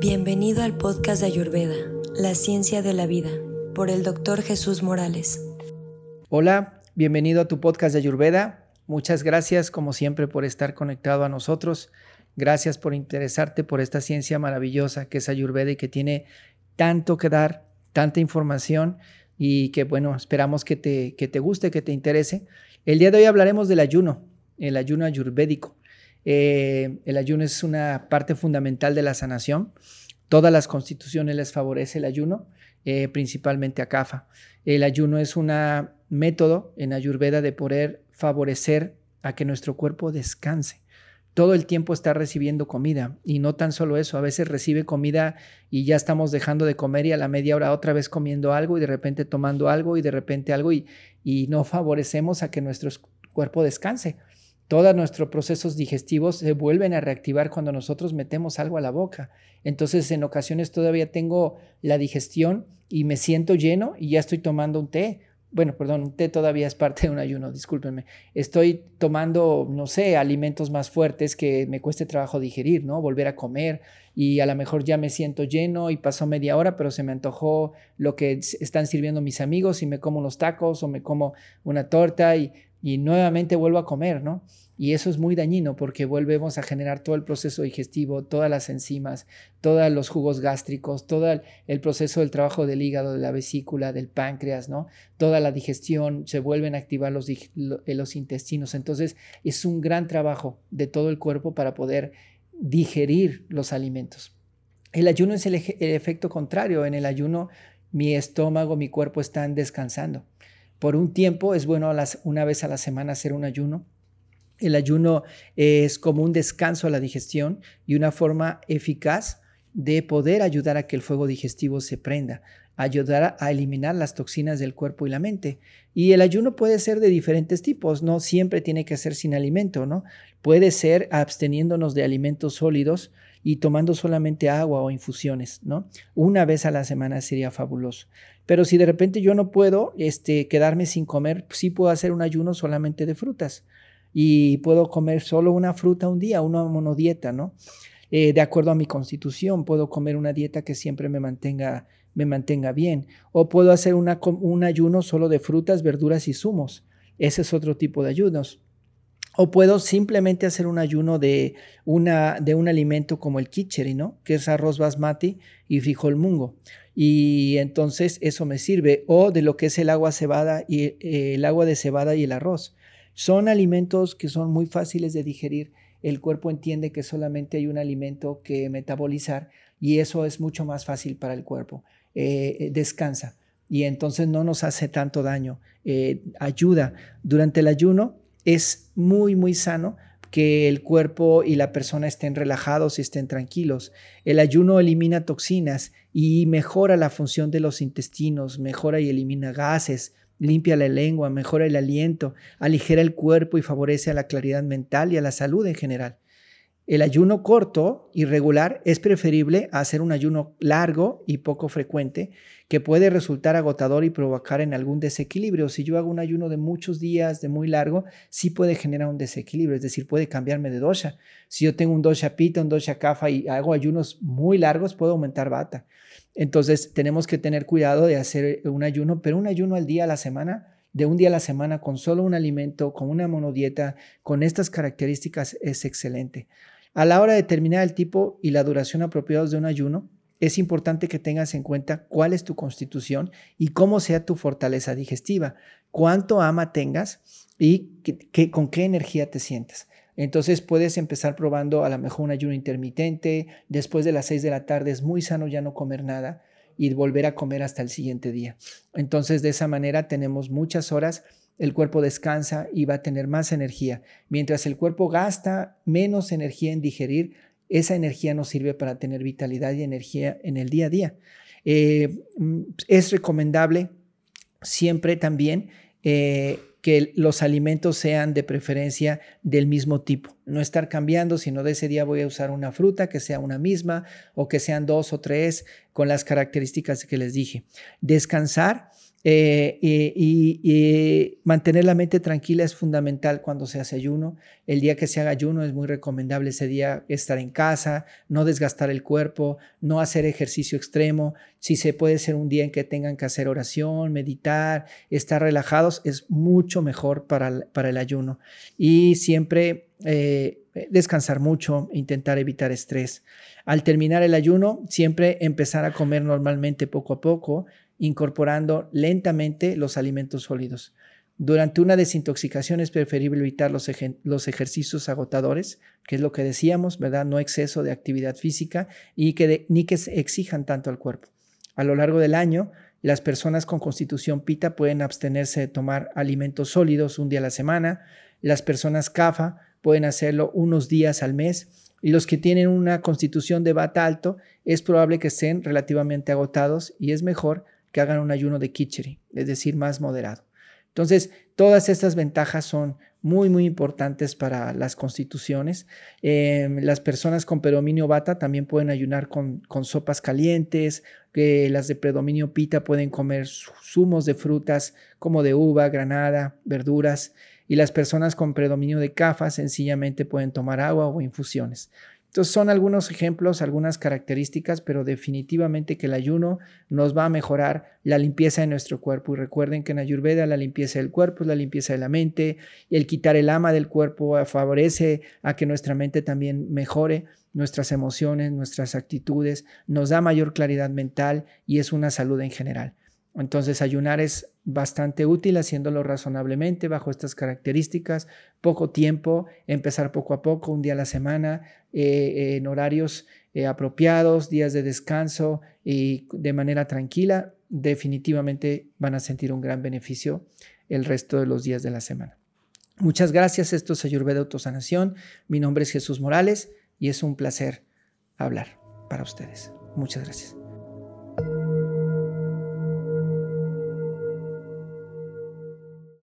Bienvenido al podcast de Ayurveda, La Ciencia de la Vida, por el doctor Jesús Morales. Hola, bienvenido a tu podcast de Ayurveda. Muchas gracias, como siempre, por estar conectado a nosotros. Gracias por interesarte por esta ciencia maravillosa que es Ayurveda y que tiene tanto que dar, tanta información y que, bueno, esperamos que te, que te guste, que te interese. El día de hoy hablaremos del ayuno, el ayuno ayurvédico. Eh, el ayuno es una parte fundamental de la sanación. Todas las constituciones les favorece el ayuno, eh, principalmente a CAFA. El ayuno es un método en Ayurveda de poder favorecer a que nuestro cuerpo descanse. Todo el tiempo está recibiendo comida y no tan solo eso, a veces recibe comida y ya estamos dejando de comer y a la media hora otra vez comiendo algo y de repente tomando algo y de repente algo y, y no favorecemos a que nuestro cuerpo descanse. Todos nuestros procesos digestivos se vuelven a reactivar cuando nosotros metemos algo a la boca. Entonces, en ocasiones todavía tengo la digestión y me siento lleno y ya estoy tomando un té. Bueno, perdón, un té todavía es parte de un ayuno, discúlpenme. Estoy tomando, no sé, alimentos más fuertes que me cueste trabajo digerir, ¿no? Volver a comer y a lo mejor ya me siento lleno y pasó media hora, pero se me antojó lo que están sirviendo mis amigos y me como unos tacos o me como una torta y y nuevamente vuelvo a comer, ¿no? Y eso es muy dañino porque volvemos a generar todo el proceso digestivo, todas las enzimas, todos los jugos gástricos, todo el proceso del trabajo del hígado, de la vesícula, del páncreas, ¿no? Toda la digestión, se vuelven a activar los, los intestinos. Entonces es un gran trabajo de todo el cuerpo para poder digerir los alimentos. El ayuno es el, el efecto contrario. En el ayuno mi estómago, mi cuerpo están descansando. Por un tiempo es bueno una vez a la semana hacer un ayuno. El ayuno es como un descanso a la digestión y una forma eficaz de poder ayudar a que el fuego digestivo se prenda, ayudar a eliminar las toxinas del cuerpo y la mente. Y el ayuno puede ser de diferentes tipos, no siempre tiene que ser sin alimento, ¿no? Puede ser absteniéndonos de alimentos sólidos y tomando solamente agua o infusiones, ¿no? Una vez a la semana sería fabuloso. Pero si de repente yo no puedo este, quedarme sin comer, sí puedo hacer un ayuno solamente de frutas y puedo comer solo una fruta un día, una monodieta, ¿no? Eh, de acuerdo a mi constitución, puedo comer una dieta que siempre me mantenga, me mantenga bien. O puedo hacer una, un ayuno solo de frutas, verduras y zumos. Ese es otro tipo de ayunos. O puedo simplemente hacer un ayuno de, una, de un alimento como el kicheri, ¿no? Que es arroz basmati y frijol mungo. Y entonces eso me sirve. O de lo que es el agua cebada y eh, el agua de cebada y el arroz. Son alimentos que son muy fáciles de digerir. El cuerpo entiende que solamente hay un alimento que metabolizar y eso es mucho más fácil para el cuerpo. Eh, eh, descansa y entonces no nos hace tanto daño. ayuda. Durante el ayuno es muy, muy sano que el cuerpo y la persona estén relajados y estén tranquilos. El ayuno elimina toxinas y mejora la función de los intestinos, mejora y elimina gases, limpia la lengua, mejora el aliento, aligera el cuerpo y favorece a la claridad mental y a la salud en general. El ayuno corto y regular es preferible a hacer un ayuno largo y poco frecuente que puede resultar agotador y provocar en algún desequilibrio. Si yo hago un ayuno de muchos días, de muy largo, sí puede generar un desequilibrio, es decir, puede cambiarme de dosha. Si yo tengo un dosha pita, un dosha kafa y hago ayunos muy largos, puedo aumentar bata. Entonces, tenemos que tener cuidado de hacer un ayuno, pero un ayuno al día, a la semana, de un día a la semana con solo un alimento, con una monodieta, con estas características es excelente. A la hora de determinar el tipo y la duración apropiados de un ayuno, es importante que tengas en cuenta cuál es tu constitución y cómo sea tu fortaleza digestiva, cuánto ama tengas y con qué energía te sientes. Entonces puedes empezar probando a lo mejor un ayuno intermitente, después de las 6 de la tarde es muy sano ya no comer nada y volver a comer hasta el siguiente día. Entonces de esa manera tenemos muchas horas el cuerpo descansa y va a tener más energía. Mientras el cuerpo gasta menos energía en digerir, esa energía nos sirve para tener vitalidad y energía en el día a día. Eh, mm, es recomendable siempre también eh, que los alimentos sean de preferencia del mismo tipo. No estar cambiando, sino de ese día voy a usar una fruta que sea una misma o que sean dos o tres con las características que les dije. Descansar Eh, y, mantener la mente tranquila es fundamental cuando se hace ayuno. El día que se haga ayuno es muy recomendable ese día estar en casa, no desgastar el cuerpo, no hacer ejercicio extremo. Si se puede ser un día en que tengan que hacer oración, meditar, estar relajados, es mucho mejor para, para el ayuno. Y siempre eh, descansar mucho, intentar evitar estrés. Al terminar el ayuno, siempre empezar a comer normalmente poco a poco incorporando lentamente los alimentos sólidos. Durante una desintoxicación es preferible evitar los, ejercicios agotadores, que es lo que decíamos, ¿verdad? No exceso de actividad física y que ni que se exijan tanto al cuerpo. A lo largo del año, las personas con constitución pita pueden abstenerse de tomar alimentos sólidos un día a la semana. Las personas CAFA pueden hacerlo unos días al mes. Y los que tienen una constitución de bata alto, es probable que estén relativamente agotados y es mejor que hagan un ayuno de Kicheri, es decir, más moderado. Entonces, todas estas ventajas son muy, muy importantes para las constituciones. Em, las personas con predominio bata también pueden ayunar con, sopas calientes, que las de predominio pita pueden comer zumos de frutas como de uva, granada, verduras, y las personas con predominio de cafa sencillamente pueden tomar agua o infusiones. Entonces son algunos ejemplos, algunas características, pero definitivamente que el ayuno nos va a mejorar la limpieza de nuestro cuerpo. Y recuerden que en Ayurveda la limpieza del cuerpo es la limpieza de la mente el quitar el ama del cuerpo favorece a que nuestra mente también mejore nuestras emociones, nuestras actitudes, nos da mayor claridad mental y es una salud en general. Entonces ayunar es bastante útil haciéndolo razonablemente bajo estas características, poco tiempo, empezar poco a poco, un día a la semana, eh, en horarios eh, apropiados, días de descanso y de manera tranquila, definitivamente van a sentir un gran beneficio el resto de los días de la semana. Muchas gracias, esto es Ayurveda Autosanación, mi nombre es Jesús Morales y es un placer hablar para ustedes. Muchas gracias.